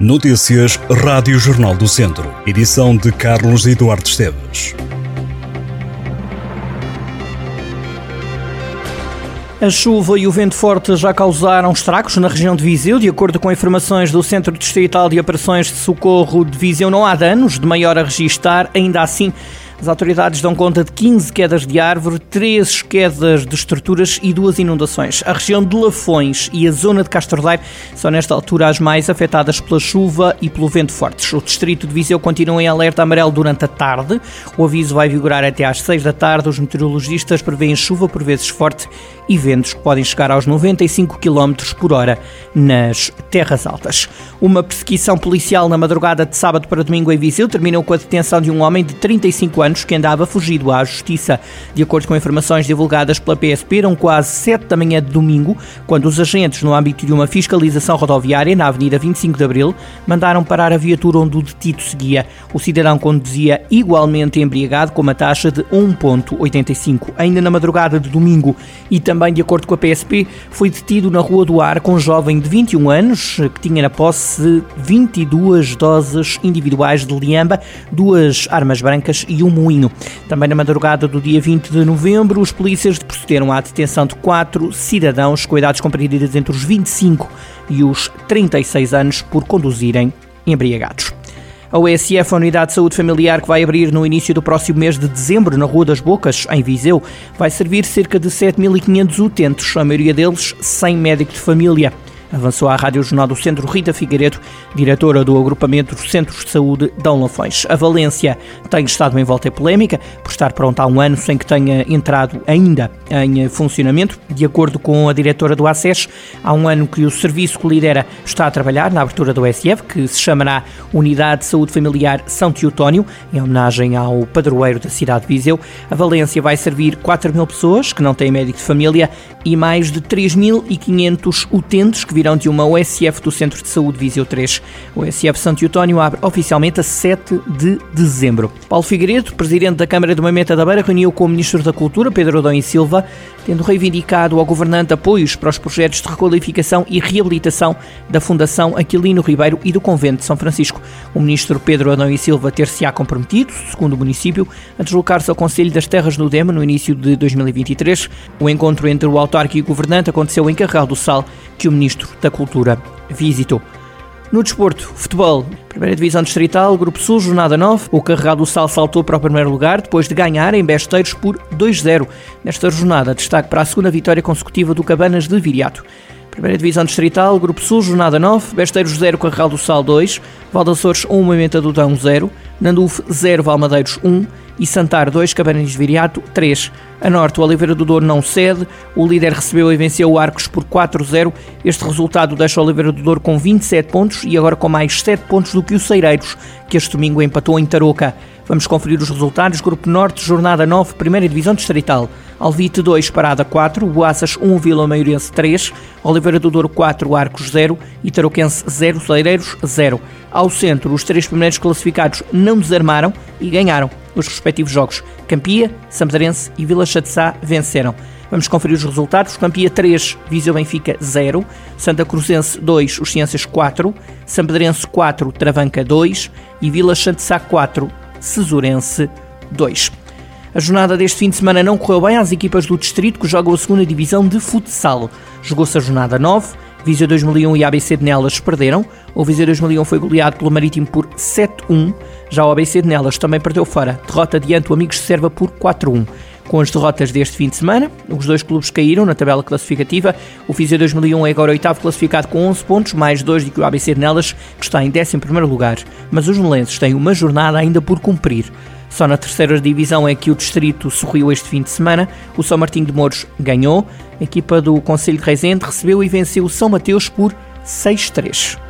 Notícias Rádio Jornal do Centro. Edição de Carlos Eduardo Esteves. A chuva e o vento forte já causaram estragos na região de Viseu. De acordo com informações do Centro Distrital de Operações de Socorro de Viseu, não há danos de maior a registar. Ainda assim, as autoridades dão conta de 15 quedas de árvore, 13 quedas de estruturas e duas inundações. A região de Lafões e a zona de Castordeiro são nesta altura as mais afetadas pela chuva e pelo vento fortes. O distrito de Viseu continua em alerta amarelo durante a tarde. O aviso vai vigorar até às 6 da tarde. Os meteorologistas prevêem chuva por vezes forte e ventos que podem chegar aos 95 km por hora nas terras altas. Uma perseguição policial na madrugada de sábado para domingo em Viseu terminou com a detenção de um homem de 35 anos anos que andava fugido à justiça. De acordo com informações divulgadas pela PSP, eram quase 7 da manhã de domingo, quando os agentes, no âmbito de uma fiscalização rodoviária na Avenida 25 de Abril, mandaram parar a viatura onde o detido seguia. O cidadão conduzia igualmente embriagado, com uma taxa de 1,85. Ainda na madrugada de domingo, e também de acordo com a PSP, foi detido na Rua do Ar com um jovem de 21 anos que tinha na posse 22 doses individuais de liamba, duas armas brancas e um Moinho. Também na madrugada do dia 20 de novembro, os polícias procederam à detenção de quatro cidadãos com idades compreendidas entre os 25 e os 36 anos por conduzirem embriagados. A OSF, a Unidade de Saúde Familiar, que vai abrir no início do próximo mês de dezembro na Rua das Bocas, em Viseu, vai servir cerca de 7.500 utentes, a maioria deles sem médico de família. Avançou à Rádio Jornal do Centro Rita Figueiredo, diretora do agrupamento Centros de Saúde Dão Lafões. A Valência tem estado em volta polémica por estar pronta há um ano sem que tenha entrado ainda em funcionamento. De acordo com a diretora do ACES, há um ano que o serviço que lidera está a trabalhar na abertura do SF, que se chamará Unidade de Saúde Familiar São Teotónio, em homenagem ao padroeiro da cidade de Viseu. A Valência vai servir 4 mil pessoas que não têm médico de família e mais de 3.500 utentes que virão de uma OSF do Centro de Saúde Viseu 3. O OSF Santo Eutónio abre oficialmente a 7 de dezembro. Paulo Figueiredo, presidente da Câmara de Mamenta da Beira, reuniu com o Ministro da Cultura, Pedro Adão e Silva, tendo reivindicado ao governante apoios para os projetos de requalificação e reabilitação da Fundação Aquilino Ribeiro e do Convento de São Francisco. O Ministro Pedro Adão e Silva ter-se-á comprometido, segundo o município, a deslocar-se ao Conselho das Terras no Dema no início de 2023. O encontro entre o autarca e o governante aconteceu em Carral do Sal, que o Ministro da Cultura visitou. No desporto, futebol, primeira divisão distrital, Grupo Sul, jornada 9. O Carregado do Sal saltou para o primeiro lugar depois de ganhar em Besteiros por 2-0. Nesta jornada, destaque para a segunda vitória consecutiva do Cabanas de Viriato. Primeira Divisão Distrital, Grupo Sul, Jornada 9, Besteiros 0, Carregal do Sal 2, Valdaçores 1, Moimenta do Dão 0, Nanduf 0, Valmadeiros 1 e Santar 2, Cabanas Viriato 3. A norte, o Oliveira do Douro não cede, o líder recebeu e venceu o Arcos por 4-0. Este resultado deixa o Oliveira do Douro com 27 pontos e agora com mais 7 pontos do que o Ceireiros, que este domingo empatou em Tarouca. Vamos conferir os resultados. Grupo Norte, Jornada 9, Primeira Divisão Distrital. Alvite 2, Parada 4, Boaças 1, Vila Maiorense 3, Oliveira do Douro 4, Arcos 0 e Tarouquense 0, Celeireiros 0. Ao centro, os três primeiros classificados não desarmaram e ganharam os respectivos jogos. Campia, Samparense e Vila Chatzá venceram. Vamos conferir os resultados. Campia 3, Viseu Benfica 0, Santa Cruzense 2, os Ciências 4, Sampedrense 4, Travanca 2 e Vila Chatzá 4, Cesurense 2. A jornada deste fim de semana não correu bem às equipas do Distrito que jogam a segunda divisão de futsal. Jogou-se a jornada 9, Viseu 2001 e ABC de Nelas perderam. O Viseu 2001 foi goleado pelo Marítimo por 7-1. Já o ABC de Nelas também perdeu fora. Derrota diante do Amigos de Serva por 4-1. Com as derrotas deste fim de semana, os dois clubes caíram na tabela classificativa. O Viseu 2001 é agora oitavo classificado com 11 pontos, mais dois do que o ABC de Nelas, que está em 11 lugar. Mas os nelenses têm uma jornada ainda por cumprir. Só na terceira divisão é que o distrito sorriu este fim de semana. O São Martinho de Mouros ganhou. A equipa do Conselho de Reisende recebeu e venceu o São Mateus por 6-3.